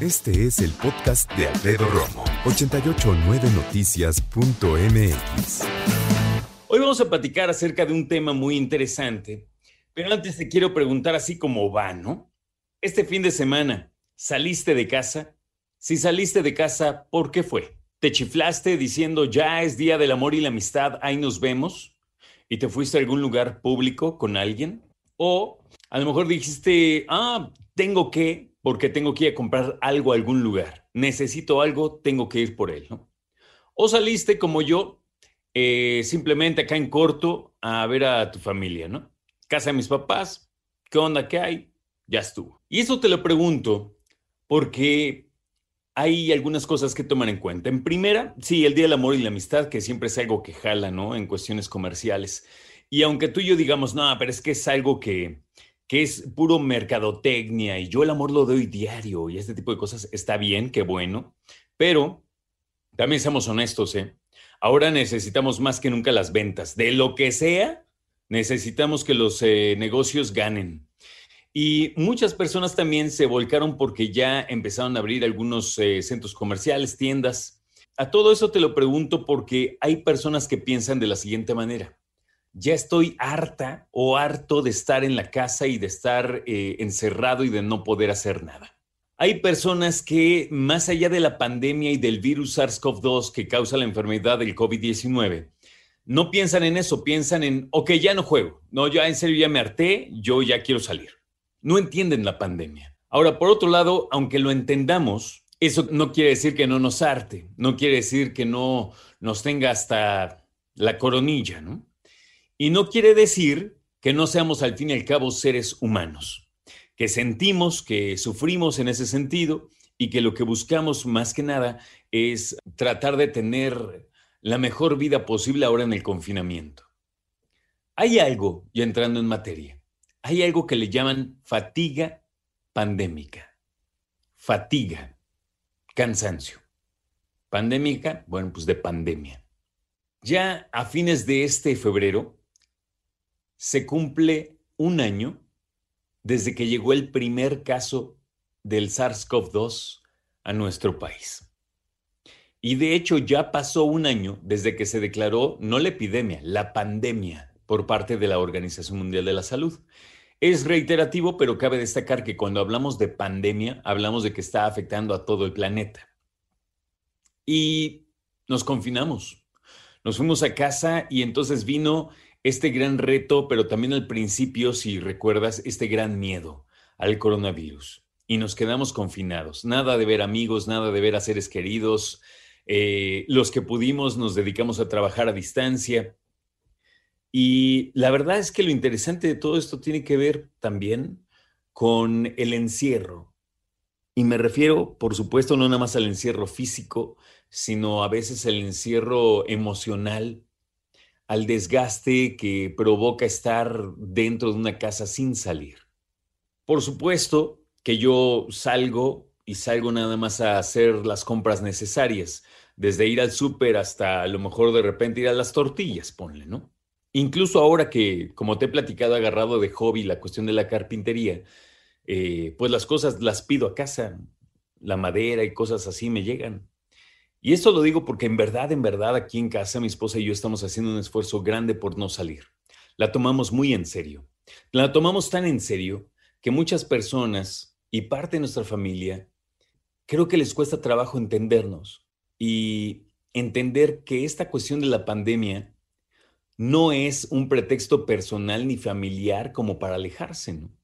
Este es el podcast de Alfredo Romo. 889noticias.mx Hoy vamos a platicar acerca de un tema muy interesante, pero antes te quiero preguntar así como va, ¿no? Este fin de semana, ¿saliste de casa? Si saliste de casa, ¿por qué fue? ¿Te chiflaste diciendo ya es día del amor y la amistad, ahí nos vemos? ¿Y te fuiste a algún lugar público con alguien? O a lo mejor dijiste, ah, tengo que, porque tengo que ir a comprar algo a algún lugar. Necesito algo, tengo que ir por él. O saliste como yo, eh, simplemente acá en corto, a ver a tu familia, ¿no? Casa de mis papás, ¿qué onda? ¿Qué hay? Ya estuvo. Y eso te lo pregunto porque hay algunas cosas que tomar en cuenta. En primera, sí, el Día del Amor y la Amistad, que siempre es algo que jala, ¿no? En cuestiones comerciales. Y aunque tú y yo digamos, no, pero es que es algo que, que es puro mercadotecnia y yo el amor lo doy diario y este tipo de cosas, está bien, qué bueno, pero también seamos honestos, ¿eh? Ahora necesitamos más que nunca las ventas. De lo que sea, necesitamos que los eh, negocios ganen. Y muchas personas también se volcaron porque ya empezaron a abrir algunos eh, centros comerciales, tiendas. A todo eso te lo pregunto porque hay personas que piensan de la siguiente manera. Ya estoy harta o harto de estar en la casa y de estar eh, encerrado y de no poder hacer nada. Hay personas que, más allá de la pandemia y del virus SARS-CoV-2 que causa la enfermedad del COVID-19, no piensan en eso, piensan en, ok, ya no juego, no, ya en serio ya me harté, yo ya quiero salir. No entienden la pandemia. Ahora, por otro lado, aunque lo entendamos, eso no quiere decir que no nos arte, no quiere decir que no nos tenga hasta la coronilla, ¿no? Y no quiere decir que no seamos al fin y al cabo seres humanos que sentimos, que sufrimos en ese sentido y que lo que buscamos más que nada es tratar de tener la mejor vida posible ahora en el confinamiento. Hay algo, ya entrando en materia, hay algo que le llaman fatiga pandémica. Fatiga, cansancio. Pandémica, bueno, pues de pandemia. Ya a fines de este febrero se cumple un año desde que llegó el primer caso del SARS-CoV-2 a nuestro país. Y de hecho ya pasó un año desde que se declaró no la epidemia, la pandemia por parte de la Organización Mundial de la Salud. Es reiterativo, pero cabe destacar que cuando hablamos de pandemia, hablamos de que está afectando a todo el planeta. Y nos confinamos. Nos fuimos a casa y entonces vino este gran reto, pero también al principio, si recuerdas, este gran miedo al coronavirus. Y nos quedamos confinados. Nada de ver amigos, nada de ver a seres queridos. Eh, los que pudimos nos dedicamos a trabajar a distancia. Y la verdad es que lo interesante de todo esto tiene que ver también con el encierro. Y me refiero, por supuesto, no nada más al encierro físico, sino a veces el encierro emocional, al desgaste que provoca estar dentro de una casa sin salir. Por supuesto que yo salgo y salgo nada más a hacer las compras necesarias, desde ir al súper hasta a lo mejor de repente ir a las tortillas, ponle, ¿no? Incluso ahora que, como te he platicado, agarrado de hobby la cuestión de la carpintería, eh, pues las cosas las pido a casa, la madera y cosas así me llegan. Y esto lo digo porque en verdad, en verdad, aquí en casa mi esposa y yo estamos haciendo un esfuerzo grande por no salir. La tomamos muy en serio. La tomamos tan en serio que muchas personas y parte de nuestra familia creo que les cuesta trabajo entendernos y entender que esta cuestión de la pandemia no es un pretexto personal ni familiar como para alejarse, ¿no?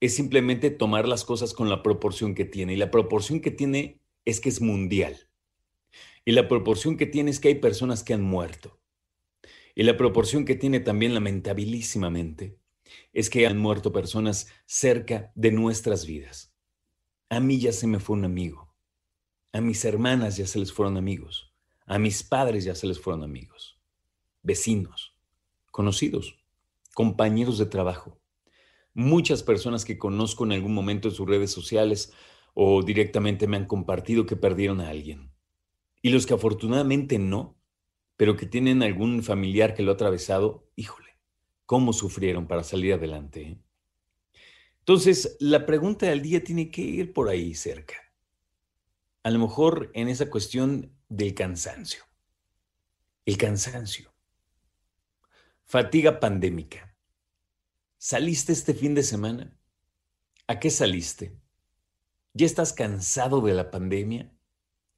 Es simplemente tomar las cosas con la proporción que tiene. Y la proporción que tiene es que es mundial. Y la proporción que tiene es que hay personas que han muerto. Y la proporción que tiene también lamentabilísimamente es que han muerto personas cerca de nuestras vidas. A mí ya se me fue un amigo. A mis hermanas ya se les fueron amigos. A mis padres ya se les fueron amigos. Vecinos, conocidos, compañeros de trabajo. Muchas personas que conozco en algún momento en sus redes sociales o directamente me han compartido que perdieron a alguien. Y los que afortunadamente no, pero que tienen algún familiar que lo ha atravesado, híjole, cómo sufrieron para salir adelante. ¿eh? Entonces, la pregunta del día tiene que ir por ahí cerca. A lo mejor en esa cuestión del cansancio. El cansancio. Fatiga pandémica. ¿Saliste este fin de semana? ¿A qué saliste? ¿Ya estás cansado de la pandemia?